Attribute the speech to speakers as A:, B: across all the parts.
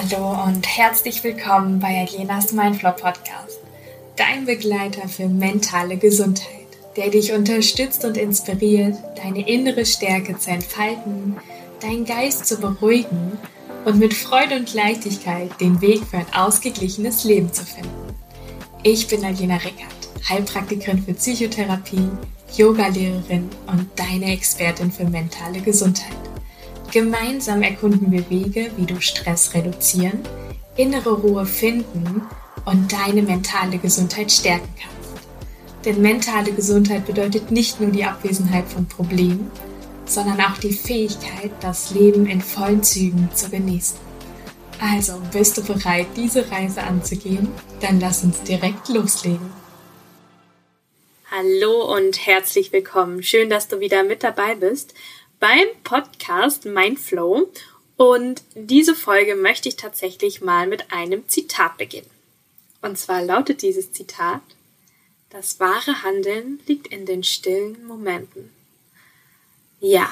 A: Hallo und herzlich willkommen bei Alenas Mindflow Podcast, dein Begleiter für mentale Gesundheit, der dich unterstützt und inspiriert, deine innere Stärke zu entfalten, deinen Geist zu beruhigen und mit Freude und Leichtigkeit den Weg für ein ausgeglichenes Leben zu finden. Ich bin Alena Rickert, Heilpraktikerin für Psychotherapie, Yogalehrerin und deine Expertin für mentale Gesundheit. Gemeinsam erkunden wir Wege, wie du Stress reduzieren, innere Ruhe finden und deine mentale Gesundheit stärken kannst. Denn mentale Gesundheit bedeutet nicht nur die Abwesenheit von Problemen, sondern auch die Fähigkeit, das Leben in vollen Zügen zu genießen. Also, bist du bereit, diese Reise anzugehen? Dann lass uns direkt loslegen.
B: Hallo und herzlich willkommen. Schön, dass du wieder mit dabei bist beim Podcast Mindflow. Und diese Folge möchte ich tatsächlich mal mit einem Zitat beginnen. Und zwar lautet dieses Zitat, das wahre Handeln liegt in den stillen Momenten. Ja,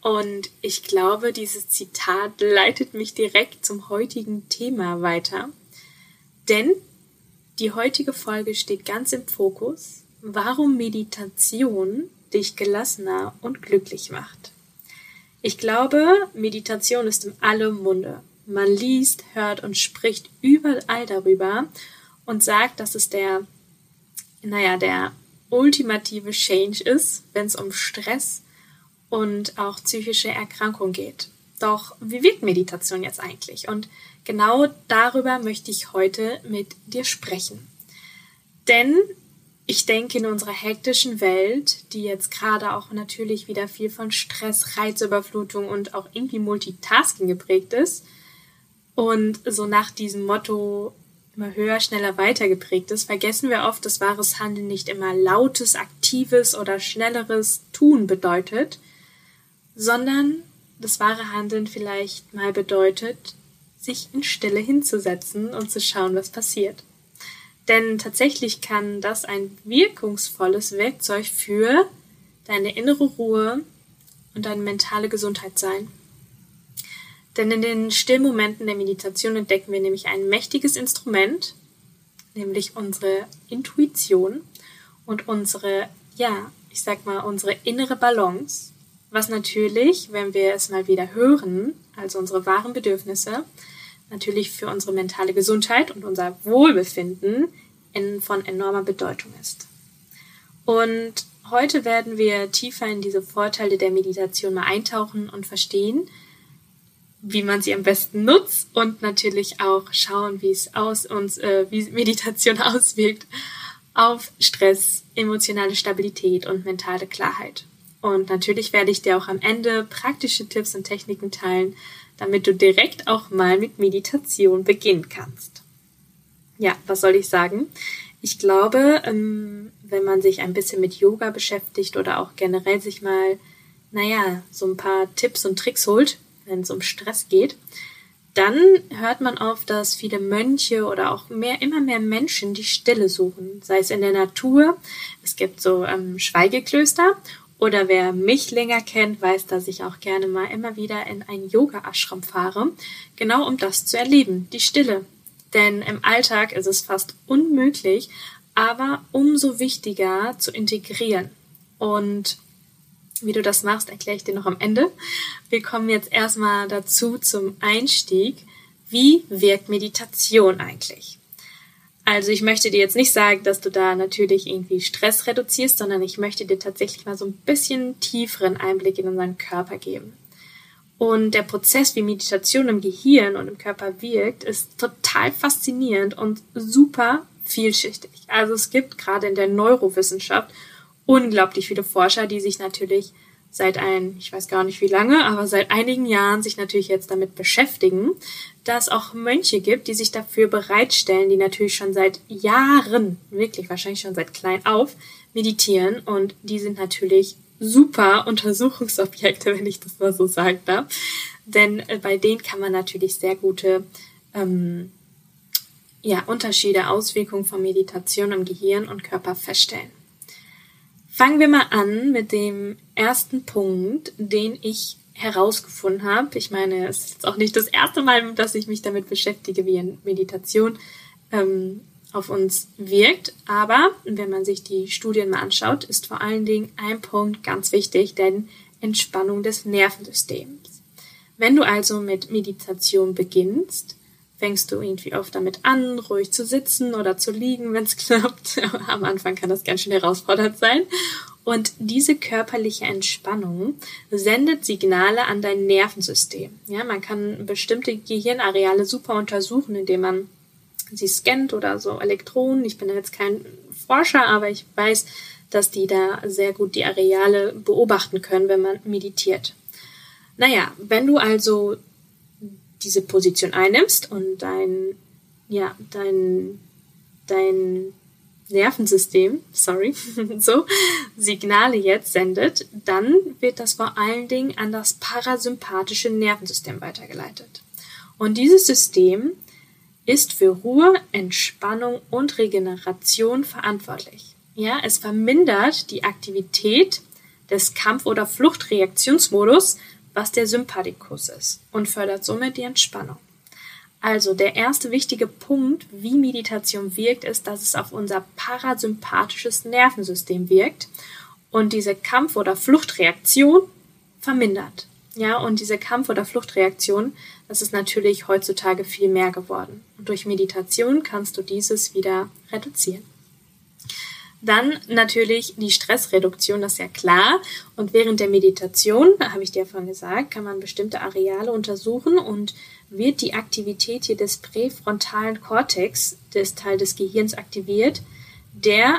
B: und ich glaube, dieses Zitat leitet mich direkt zum heutigen Thema weiter. Denn die heutige Folge steht ganz im Fokus, warum Meditation dich gelassener und glücklich macht. Ich glaube, Meditation ist in allem Munde. Man liest, hört und spricht überall darüber und sagt, dass es der, naja, der ultimative Change ist, wenn es um Stress und auch psychische Erkrankung geht. Doch wie wirkt Meditation jetzt eigentlich? Und genau darüber möchte ich heute mit dir sprechen. Denn ich denke, in unserer hektischen Welt, die jetzt gerade auch natürlich wieder viel von Stress, Reizüberflutung und auch irgendwie Multitasking geprägt ist und so nach diesem Motto immer höher, schneller, weiter geprägt ist, vergessen wir oft, dass wahres Handeln nicht immer lautes, aktives oder schnelleres Tun bedeutet, sondern das wahre Handeln vielleicht mal bedeutet, sich in Stille hinzusetzen und zu schauen, was passiert. Denn tatsächlich kann das ein wirkungsvolles Werkzeug für deine innere Ruhe und deine mentale Gesundheit sein. Denn in den Stillmomenten der Meditation entdecken wir nämlich ein mächtiges Instrument, nämlich unsere Intuition und unsere, ja, ich sag mal, unsere innere Balance, was natürlich, wenn wir es mal wieder hören, also unsere wahren Bedürfnisse, natürlich für unsere mentale Gesundheit und unser Wohlbefinden in, von enormer Bedeutung ist. Und heute werden wir tiefer in diese Vorteile der Meditation mal eintauchen und verstehen, wie man sie am besten nutzt und natürlich auch schauen, wie es aus uns, äh, wie Meditation auswirkt auf Stress, emotionale Stabilität und mentale Klarheit. Und natürlich werde ich dir auch am Ende praktische Tipps und Techniken teilen, damit du direkt auch mal mit Meditation beginnen kannst. Ja, was soll ich sagen? Ich glaube, ähm, wenn man sich ein bisschen mit Yoga beschäftigt oder auch generell sich mal, naja, so ein paar Tipps und Tricks holt, wenn es um Stress geht, dann hört man auf, dass viele Mönche oder auch mehr, immer mehr Menschen die Stille suchen, sei es in der Natur. Es gibt so ähm, Schweigeklöster oder wer mich länger kennt, weiß, dass ich auch gerne mal immer wieder in ein Yoga-Ashram fahre, genau um das zu erleben, die Stille. Denn im Alltag ist es fast unmöglich, aber umso wichtiger zu integrieren. Und wie du das machst, erkläre ich dir noch am Ende. Wir kommen jetzt erstmal dazu zum Einstieg. Wie wirkt Meditation eigentlich? Also ich möchte dir jetzt nicht sagen, dass du da natürlich irgendwie Stress reduzierst, sondern ich möchte dir tatsächlich mal so ein bisschen tieferen Einblick in unseren Körper geben. Und der Prozess, wie Meditation im Gehirn und im Körper wirkt, ist total faszinierend und super vielschichtig. Also es gibt gerade in der Neurowissenschaft unglaublich viele Forscher, die sich natürlich seit ein, ich weiß gar nicht wie lange, aber seit einigen Jahren sich natürlich jetzt damit beschäftigen, dass auch Mönche gibt, die sich dafür bereitstellen, die natürlich schon seit Jahren, wirklich wahrscheinlich schon seit klein auf, meditieren und die sind natürlich super Untersuchungsobjekte, wenn ich das mal so sagen darf. Denn äh, bei denen kann man natürlich sehr gute ähm, ja, Unterschiede, Auswirkungen von Meditation im Gehirn und Körper feststellen. Fangen wir mal an mit dem ersten Punkt, den ich herausgefunden habe. Ich meine, es ist auch nicht das erste Mal, dass ich mich damit beschäftige, wie Meditation ähm, auf uns wirkt. Aber wenn man sich die Studien mal anschaut, ist vor allen Dingen ein Punkt ganz wichtig, denn Entspannung des Nervensystems. Wenn du also mit Meditation beginnst, fängst du irgendwie oft damit an, ruhig zu sitzen oder zu liegen, wenn es klappt. Am Anfang kann das ganz schön herausfordernd sein. Und diese körperliche Entspannung sendet Signale an dein Nervensystem. Ja, man kann bestimmte Gehirnareale super untersuchen, indem man sie scannt oder so Elektronen. Ich bin jetzt kein Forscher, aber ich weiß, dass die da sehr gut die Areale beobachten können, wenn man meditiert. Naja, wenn du also diese Position einnimmst und dein, ja, dein, dein Nervensystem, sorry, so Signale jetzt sendet, dann wird das vor allen Dingen an das parasympathische Nervensystem weitergeleitet. Und dieses System ist für Ruhe, Entspannung und Regeneration verantwortlich. Ja, es vermindert die Aktivität des Kampf- oder Fluchtreaktionsmodus, was der Sympathikus ist, und fördert somit die Entspannung. Also der erste wichtige Punkt, wie Meditation wirkt, ist, dass es auf unser parasympathisches Nervensystem wirkt und diese Kampf- oder Fluchtreaktion vermindert. Ja, und diese Kampf- oder Fluchtreaktion, das ist natürlich heutzutage viel mehr geworden. Und durch Meditation kannst du dieses wieder reduzieren. Dann natürlich die Stressreduktion, das ist ja klar. Und während der Meditation, habe ich dir vorhin gesagt, kann man bestimmte Areale untersuchen und wird die Aktivität hier des präfrontalen Kortex, des Teil des Gehirns aktiviert, der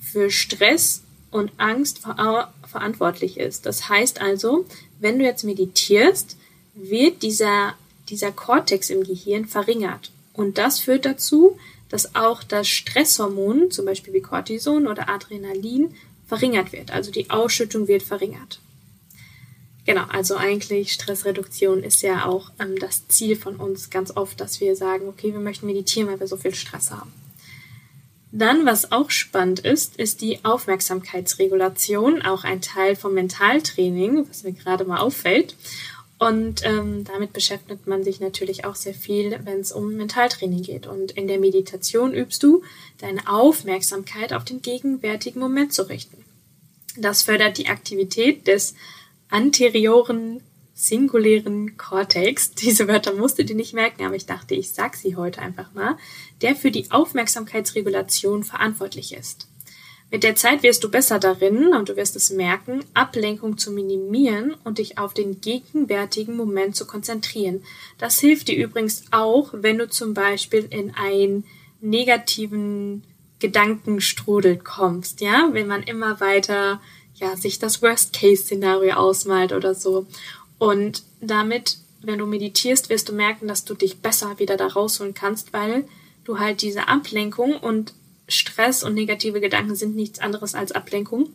B: für Stress und Angst ver verantwortlich ist. Das heißt also, wenn du jetzt meditierst, wird dieser, dieser Kortex im Gehirn verringert. Und das führt dazu, dass auch das Stresshormon, zum Beispiel wie Cortison oder Adrenalin, verringert wird. Also die Ausschüttung wird verringert. Genau, also eigentlich Stressreduktion ist ja auch ähm, das Ziel von uns ganz oft, dass wir sagen, okay, wir möchten meditieren, weil wir so viel Stress haben. Dann, was auch spannend ist, ist die Aufmerksamkeitsregulation, auch ein Teil vom Mentaltraining, was mir gerade mal auffällt. Und ähm, damit beschäftigt man sich natürlich auch sehr viel, wenn es um Mentaltraining geht. Und in der Meditation übst du deine Aufmerksamkeit auf den gegenwärtigen Moment zu richten. Das fördert die Aktivität des anterioren singulären Cortex. Diese Wörter musst du dir nicht merken, aber ich dachte, ich sag sie heute einfach mal, der für die Aufmerksamkeitsregulation verantwortlich ist. Mit der Zeit wirst du besser darin, und du wirst es merken, Ablenkung zu minimieren und dich auf den gegenwärtigen Moment zu konzentrieren. Das hilft dir übrigens auch, wenn du zum Beispiel in einen negativen Gedankenstrudel kommst, ja, wenn man immer weiter, ja, sich das Worst-Case-Szenario ausmalt oder so. Und damit, wenn du meditierst, wirst du merken, dass du dich besser wieder da rausholen kannst, weil du halt diese Ablenkung und Stress und negative Gedanken sind nichts anderes als Ablenkung,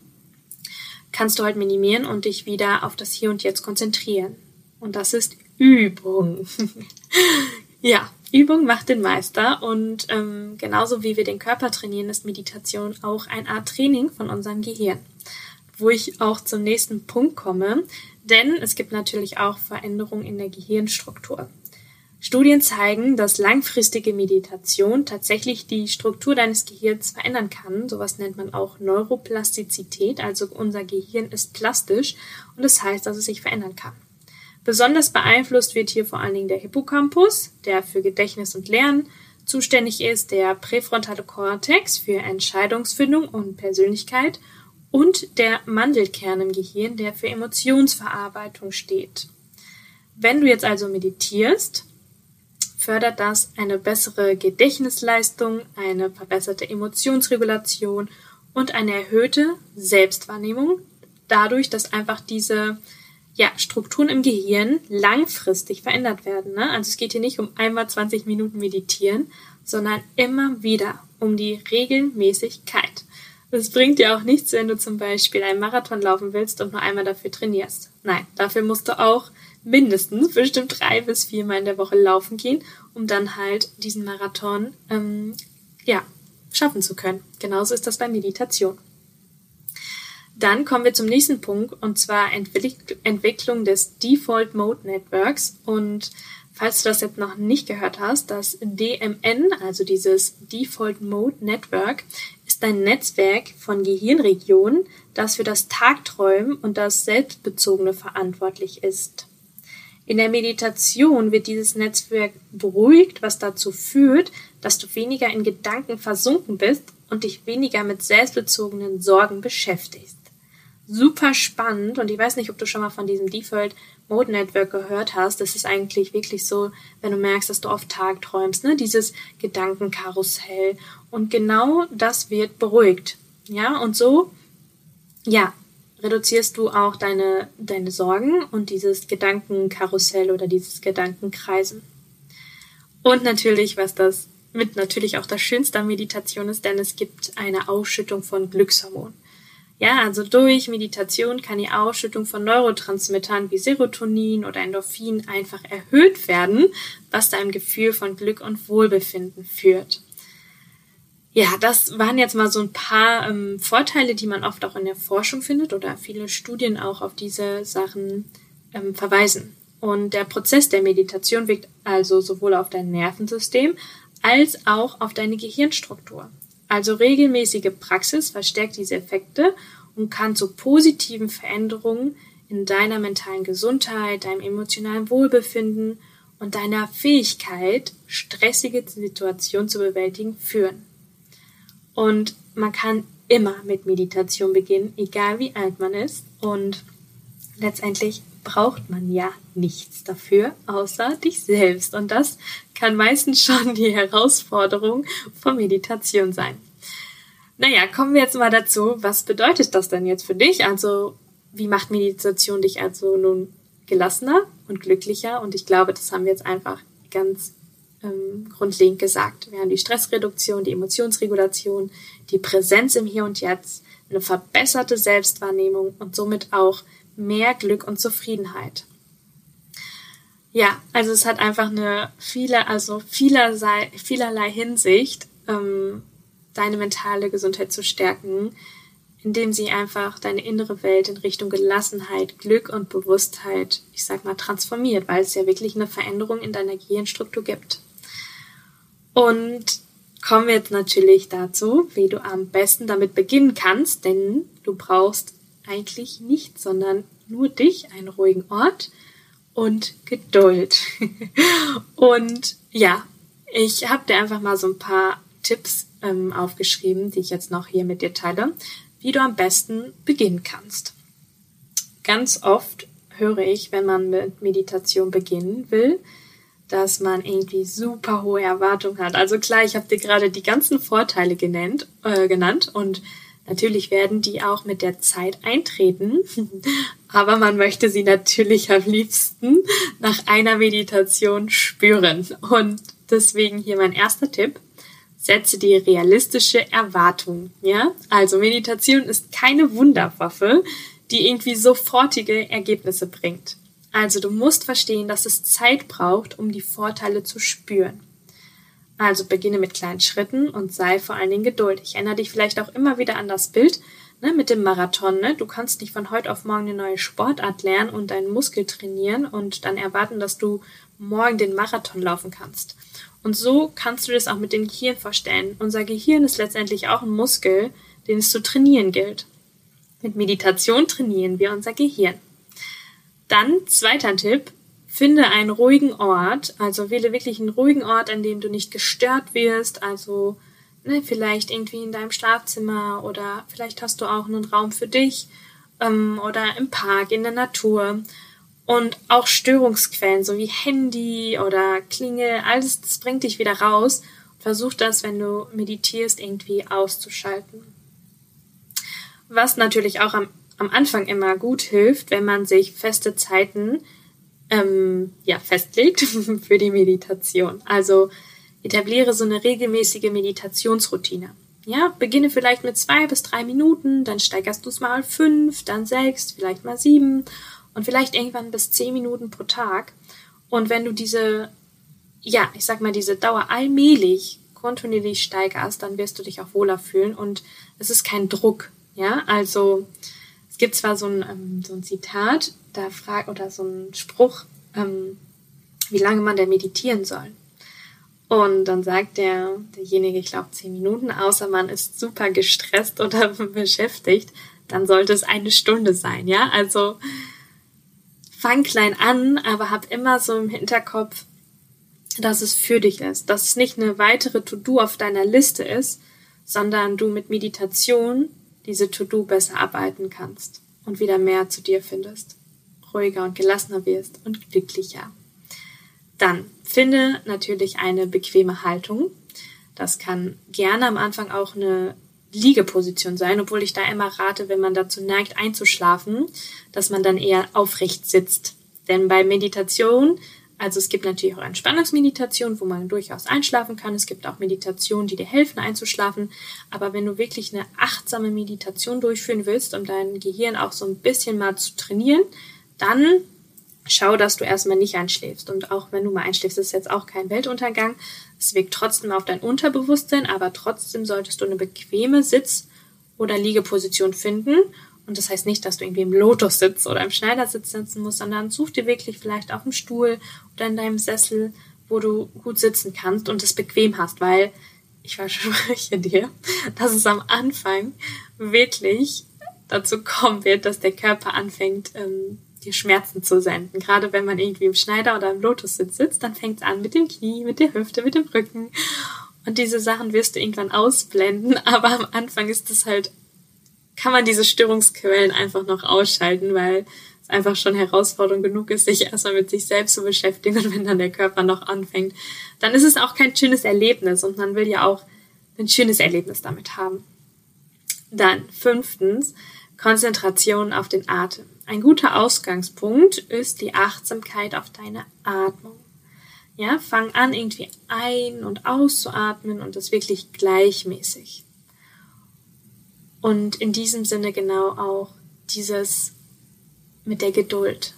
B: kannst du halt minimieren und dich wieder auf das Hier und Jetzt konzentrieren. Und das ist Übung. ja, Übung macht den Meister und ähm, genauso wie wir den Körper trainieren, ist Meditation auch eine Art Training von unserem Gehirn. Wo ich auch zum nächsten Punkt komme, denn es gibt natürlich auch Veränderungen in der Gehirnstruktur. Studien zeigen, dass langfristige Meditation tatsächlich die Struktur deines Gehirns verändern kann. Sowas nennt man auch Neuroplastizität, also unser Gehirn ist plastisch und das heißt, dass es sich verändern kann. Besonders beeinflusst wird hier vor allen Dingen der Hippocampus, der für Gedächtnis und Lernen zuständig ist, der präfrontale Kortex für Entscheidungsfindung und Persönlichkeit und der Mandelkern im Gehirn, der für Emotionsverarbeitung steht. Wenn du jetzt also meditierst, fördert das eine bessere Gedächtnisleistung, eine verbesserte Emotionsregulation und eine erhöhte Selbstwahrnehmung, dadurch, dass einfach diese ja, Strukturen im Gehirn langfristig verändert werden. Ne? Also es geht hier nicht um einmal 20 Minuten meditieren, sondern immer wieder um die Regelmäßigkeit. Es bringt dir auch nichts, wenn du zum Beispiel einen Marathon laufen willst und nur einmal dafür trainierst. Nein, dafür musst du auch mindestens bestimmt drei bis viermal in der Woche laufen gehen, um dann halt diesen Marathon ähm, ja, schaffen zu können. Genauso ist das bei Meditation. Dann kommen wir zum nächsten Punkt und zwar Entwick Entwicklung des Default Mode Networks. Und falls du das jetzt noch nicht gehört hast, das DMN, also dieses Default Mode Network, ist ein Netzwerk von Gehirnregionen, das für das Tagträumen und das Selbstbezogene verantwortlich ist. In der Meditation wird dieses Netzwerk beruhigt, was dazu führt, dass du weniger in Gedanken versunken bist und dich weniger mit selbstbezogenen Sorgen beschäftigst super spannend und ich weiß nicht, ob du schon mal von diesem Default Mode Network gehört hast. Das ist eigentlich wirklich so, wenn du merkst, dass du oft Tag träumst, ne? dieses Gedankenkarussell. Und genau das wird beruhigt. Ja, und so, ja, reduzierst du auch deine, deine Sorgen und dieses Gedankenkarussell oder dieses Gedankenkreisen. Und natürlich, was das mit natürlich auch das Schönste an Meditation ist, denn es gibt eine Ausschüttung von Glückshormonen. Ja, also durch Meditation kann die Ausschüttung von Neurotransmittern wie Serotonin oder Endorphin einfach erhöht werden, was zu einem Gefühl von Glück und Wohlbefinden führt. Ja, das waren jetzt mal so ein paar ähm, Vorteile, die man oft auch in der Forschung findet oder viele Studien auch auf diese Sachen ähm, verweisen. Und der Prozess der Meditation wirkt also sowohl auf dein Nervensystem als auch auf deine Gehirnstruktur. Also regelmäßige Praxis verstärkt diese Effekte und kann zu positiven Veränderungen in deiner mentalen Gesundheit, deinem emotionalen Wohlbefinden und deiner Fähigkeit, stressige Situationen zu bewältigen, führen. Und man kann immer mit Meditation beginnen, egal wie alt man ist. Und letztendlich braucht man ja nichts dafür, außer dich selbst. Und das kann meistens schon die Herausforderung von Meditation sein. Naja, kommen wir jetzt mal dazu, was bedeutet das denn jetzt für dich? Also, wie macht Meditation dich also nun gelassener und glücklicher? Und ich glaube, das haben wir jetzt einfach ganz ähm, grundlegend gesagt. Wir haben die Stressreduktion, die Emotionsregulation, die Präsenz im Hier und Jetzt, eine verbesserte Selbstwahrnehmung und somit auch mehr Glück und Zufriedenheit. Ja, also es hat einfach eine viele, also vielerlei, vielerlei Hinsicht ähm, deine mentale Gesundheit zu stärken, indem sie einfach deine innere Welt in Richtung Gelassenheit, Glück und Bewusstheit, ich sag mal, transformiert, weil es ja wirklich eine Veränderung in deiner Gehirnstruktur gibt. Und kommen wir jetzt natürlich dazu, wie du am besten damit beginnen kannst, denn du brauchst eigentlich nichts, sondern nur dich, einen ruhigen Ort und Geduld. und ja, ich habe dir einfach mal so ein paar Tipps ähm, aufgeschrieben, die ich jetzt noch hier mit dir teile, wie du am besten beginnen kannst. Ganz oft höre ich, wenn man mit Meditation beginnen will, dass man irgendwie super hohe Erwartungen hat. Also klar, ich habe dir gerade die ganzen Vorteile genannt, äh, genannt und Natürlich werden die auch mit der Zeit eintreten, aber man möchte sie natürlich am liebsten nach einer Meditation spüren. Und deswegen hier mein erster Tipp. Setze die realistische Erwartung, ja? Also Meditation ist keine Wunderwaffe, die irgendwie sofortige Ergebnisse bringt. Also du musst verstehen, dass es Zeit braucht, um die Vorteile zu spüren. Also beginne mit kleinen Schritten und sei vor allen Dingen geduldig. Erinnere dich vielleicht auch immer wieder an das Bild ne, mit dem Marathon. Ne? Du kannst nicht von heute auf morgen eine neue Sportart lernen und deinen Muskel trainieren und dann erwarten, dass du morgen den Marathon laufen kannst. Und so kannst du das auch mit dem Gehirn vorstellen. Unser Gehirn ist letztendlich auch ein Muskel, den es zu trainieren gilt. Mit Meditation trainieren wir unser Gehirn. Dann zweiter Tipp, Finde einen ruhigen Ort, also wähle wirklich einen ruhigen Ort, an dem du nicht gestört wirst, also ne, vielleicht irgendwie in deinem Schlafzimmer oder vielleicht hast du auch einen Raum für dich ähm, oder im Park, in der Natur. Und auch Störungsquellen, so wie Handy oder Klingel, alles, das bringt dich wieder raus. Versuch das, wenn du meditierst, irgendwie auszuschalten. Was natürlich auch am, am Anfang immer gut hilft, wenn man sich feste Zeiten ähm, ja, festlegt für die Meditation. Also etabliere so eine regelmäßige Meditationsroutine. Ja, beginne vielleicht mit zwei bis drei Minuten, dann steigerst du es mal fünf, dann sechs, vielleicht mal sieben und vielleicht irgendwann bis zehn Minuten pro Tag. Und wenn du diese, ja, ich sag mal, diese Dauer allmählich kontinuierlich steigerst, dann wirst du dich auch wohler fühlen und es ist kein Druck. Ja, also es gibt zwar so ein, ähm, so ein Zitat, da fragt, oder so ein Spruch, ähm, wie lange man denn meditieren soll. Und dann sagt der, derjenige, ich glaube, zehn Minuten, außer man ist super gestresst oder beschäftigt, dann sollte es eine Stunde sein, ja? Also fang klein an, aber hab immer so im Hinterkopf, dass es für dich ist, dass es nicht eine weitere To-Do auf deiner Liste ist, sondern du mit Meditation diese To-Do besser arbeiten kannst und wieder mehr zu dir findest, ruhiger und gelassener wirst und glücklicher. Dann finde natürlich eine bequeme Haltung. Das kann gerne am Anfang auch eine Liegeposition sein, obwohl ich da immer rate, wenn man dazu neigt einzuschlafen, dass man dann eher aufrecht sitzt. Denn bei Meditation, also es gibt natürlich auch Entspannungsmeditation, wo man durchaus einschlafen kann. Es gibt auch Meditationen, die dir helfen einzuschlafen. Aber wenn du wirklich eine achtsame Meditation durchführen willst, um dein Gehirn auch so ein bisschen mal zu trainieren, dann schau, dass du erstmal nicht einschläfst. Und auch wenn du mal einschläfst, ist jetzt auch kein Weltuntergang. Es wirkt trotzdem auf dein Unterbewusstsein, aber trotzdem solltest du eine bequeme Sitz- oder Liegeposition finden. Und das heißt nicht, dass du irgendwie im Lotus sitzt oder im Schneidersitz sitzen musst, sondern such dir wirklich vielleicht auf dem Stuhl oder in deinem Sessel, wo du gut sitzen kannst und es bequem hast, weil ich verspreche dir, dass es am Anfang wirklich dazu kommen wird, dass der Körper anfängt, ähm, dir Schmerzen zu senden. Gerade wenn man irgendwie im Schneider oder im Lotussitz sitzt, dann fängt es an mit dem Knie, mit der Hüfte, mit dem Rücken. Und diese Sachen wirst du irgendwann ausblenden, aber am Anfang ist es halt, kann man diese Störungsquellen einfach noch ausschalten, weil es einfach schon Herausforderung genug ist, sich erstmal mit sich selbst zu beschäftigen und wenn dann der Körper noch anfängt, dann ist es auch kein schönes Erlebnis und man will ja auch ein schönes Erlebnis damit haben. Dann fünftens, Konzentration auf den Atem. Ein guter Ausgangspunkt ist die Achtsamkeit auf deine Atmung. Ja, fang an, irgendwie ein- und auszuatmen und das wirklich gleichmäßig. Und in diesem Sinne genau auch dieses mit der Geduld.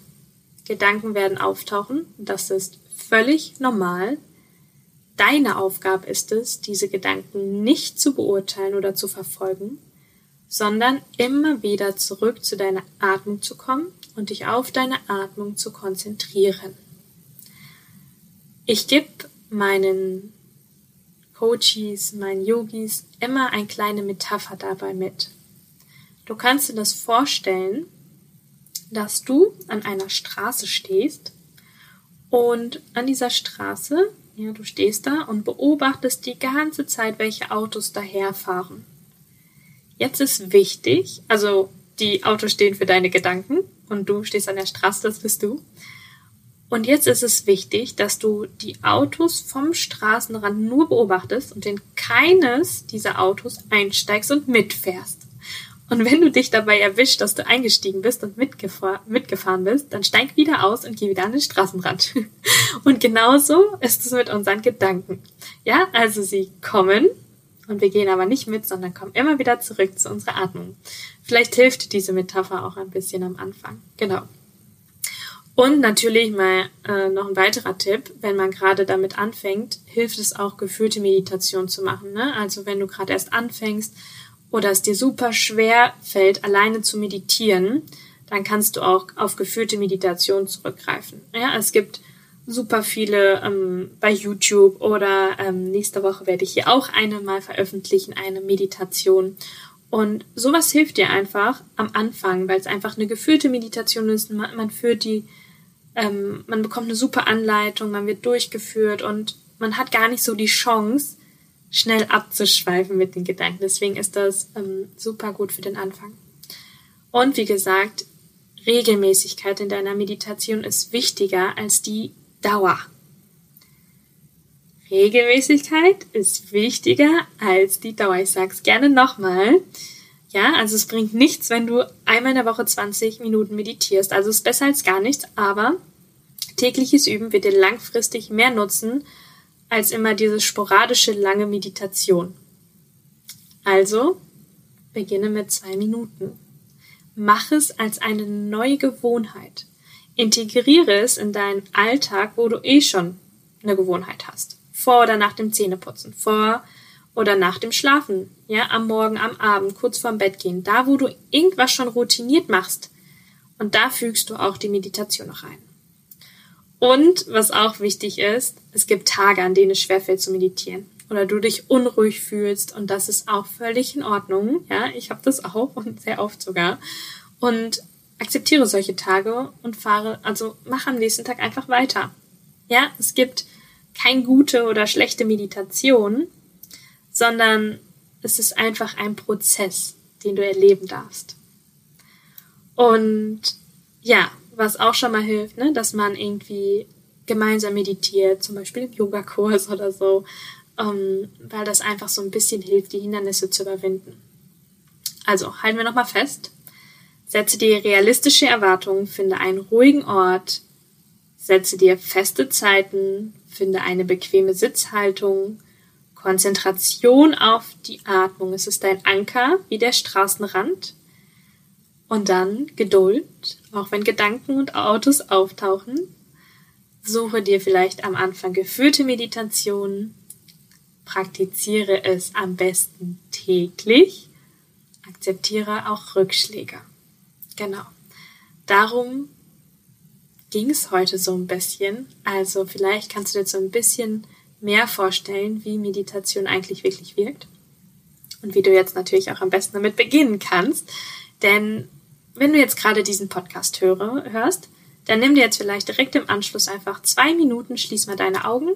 B: Gedanken werden auftauchen, das ist völlig normal. Deine Aufgabe ist es, diese Gedanken nicht zu beurteilen oder zu verfolgen, sondern immer wieder zurück zu deiner Atmung zu kommen und dich auf deine Atmung zu konzentrieren. Ich gebe meinen Coaches, meinen Yogis immer eine kleine Metapher dabei mit. Du kannst dir das vorstellen, dass du an einer Straße stehst und an dieser Straße, ja, du stehst da und beobachtest die ganze Zeit, welche Autos daherfahren. Jetzt ist wichtig, also die Autos stehen für deine Gedanken und du stehst an der Straße, das bist du. Und jetzt ist es wichtig, dass du die Autos vom Straßenrand nur beobachtest und in keines dieser Autos einsteigst und mitfährst. Und wenn du dich dabei erwischt, dass du eingestiegen bist und mitgefahr mitgefahren bist, dann steig wieder aus und geh wieder an den Straßenrand. Und genauso ist es mit unseren Gedanken. Ja, also sie kommen, und wir gehen aber nicht mit, sondern kommen immer wieder zurück zu unserer Atmung. Vielleicht hilft diese Metapher auch ein bisschen am Anfang. Genau. Und natürlich mal äh, noch ein weiterer Tipp, wenn man gerade damit anfängt, hilft es auch, geführte Meditation zu machen. Ne? Also wenn du gerade erst anfängst oder es dir super schwer fällt, alleine zu meditieren, dann kannst du auch auf geführte Meditation zurückgreifen. Ja, es gibt super viele ähm, bei YouTube oder ähm, nächste Woche werde ich hier auch eine mal veröffentlichen, eine Meditation. Und sowas hilft dir einfach am Anfang, weil es einfach eine geführte Meditation ist. Man, man führt die, ähm, man bekommt eine super Anleitung, man wird durchgeführt und man hat gar nicht so die Chance, schnell abzuschweifen mit den Gedanken. Deswegen ist das ähm, super gut für den Anfang. Und wie gesagt, Regelmäßigkeit in deiner Meditation ist wichtiger als die Dauer. Regelmäßigkeit ist wichtiger als die Dauer. Ich sag's gerne nochmal. Ja, also es bringt nichts, wenn du einmal in der Woche 20 Minuten meditierst. Also es ist besser als gar nichts, aber tägliches Üben wird dir langfristig mehr nutzen als immer diese sporadische lange Meditation. Also beginne mit zwei Minuten. Mach es als eine neue Gewohnheit. Integriere es in deinen Alltag, wo du eh schon eine Gewohnheit hast. Vor oder nach dem Zähneputzen, vor oder nach dem Schlafen, ja, am Morgen, am Abend, kurz vorm Bett gehen, da wo du irgendwas schon routiniert machst. Und da fügst du auch die Meditation noch ein. Und was auch wichtig ist, es gibt Tage, an denen es schwerfällt zu meditieren oder du dich unruhig fühlst und das ist auch völlig in Ordnung. Ja, ich habe das auch und sehr oft sogar. Und akzeptiere solche Tage und fahre, also mach am nächsten Tag einfach weiter. Ja, es gibt kein gute oder schlechte Meditation, sondern es ist einfach ein Prozess, den du erleben darfst. Und ja, was auch schon mal hilft, ne, dass man irgendwie gemeinsam meditiert, zum Beispiel im Yogakurs oder so, ähm, weil das einfach so ein bisschen hilft, die Hindernisse zu überwinden. Also halten wir nochmal fest. Setze dir realistische Erwartungen, finde einen ruhigen Ort, setze dir feste Zeiten, finde eine bequeme Sitzhaltung, Konzentration auf die Atmung. Es ist dein Anker wie der Straßenrand. Und dann Geduld, auch wenn Gedanken und Autos auftauchen. Suche dir vielleicht am Anfang geführte Meditationen. Praktiziere es am besten täglich. Akzeptiere auch Rückschläge. Genau. Darum ging es heute so ein bisschen. Also vielleicht kannst du dir so ein bisschen mehr vorstellen, wie Meditation eigentlich wirklich wirkt. Und wie du jetzt natürlich auch am besten damit beginnen kannst. Denn wenn du jetzt gerade diesen Podcast höre, hörst, dann nimm dir jetzt vielleicht direkt im Anschluss einfach zwei Minuten, schließ mal deine Augen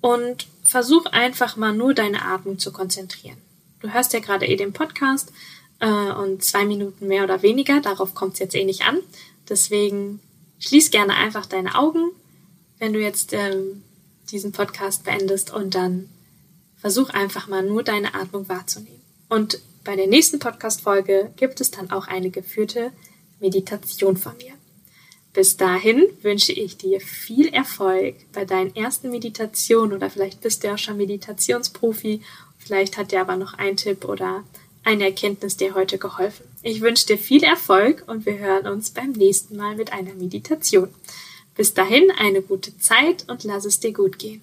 B: und versuch einfach mal nur deine Atmung zu konzentrieren. Du hörst ja gerade eh den Podcast äh, und zwei Minuten mehr oder weniger, darauf kommt es jetzt eh nicht an. Deswegen schließ gerne einfach deine Augen, wenn du jetzt ähm, diesen Podcast beendest und dann versuch einfach mal nur deine Atmung wahrzunehmen. Und bei der nächsten Podcast-Folge gibt es dann auch eine geführte Meditation von mir. Bis dahin wünsche ich dir viel Erfolg bei deinen ersten Meditationen oder vielleicht bist du ja schon Meditationsprofi. Vielleicht hat dir aber noch ein Tipp oder eine Erkenntnis dir heute geholfen. Ich wünsche dir viel Erfolg und wir hören uns beim nächsten Mal mit einer Meditation. Bis dahin eine gute Zeit und lass es dir gut gehen.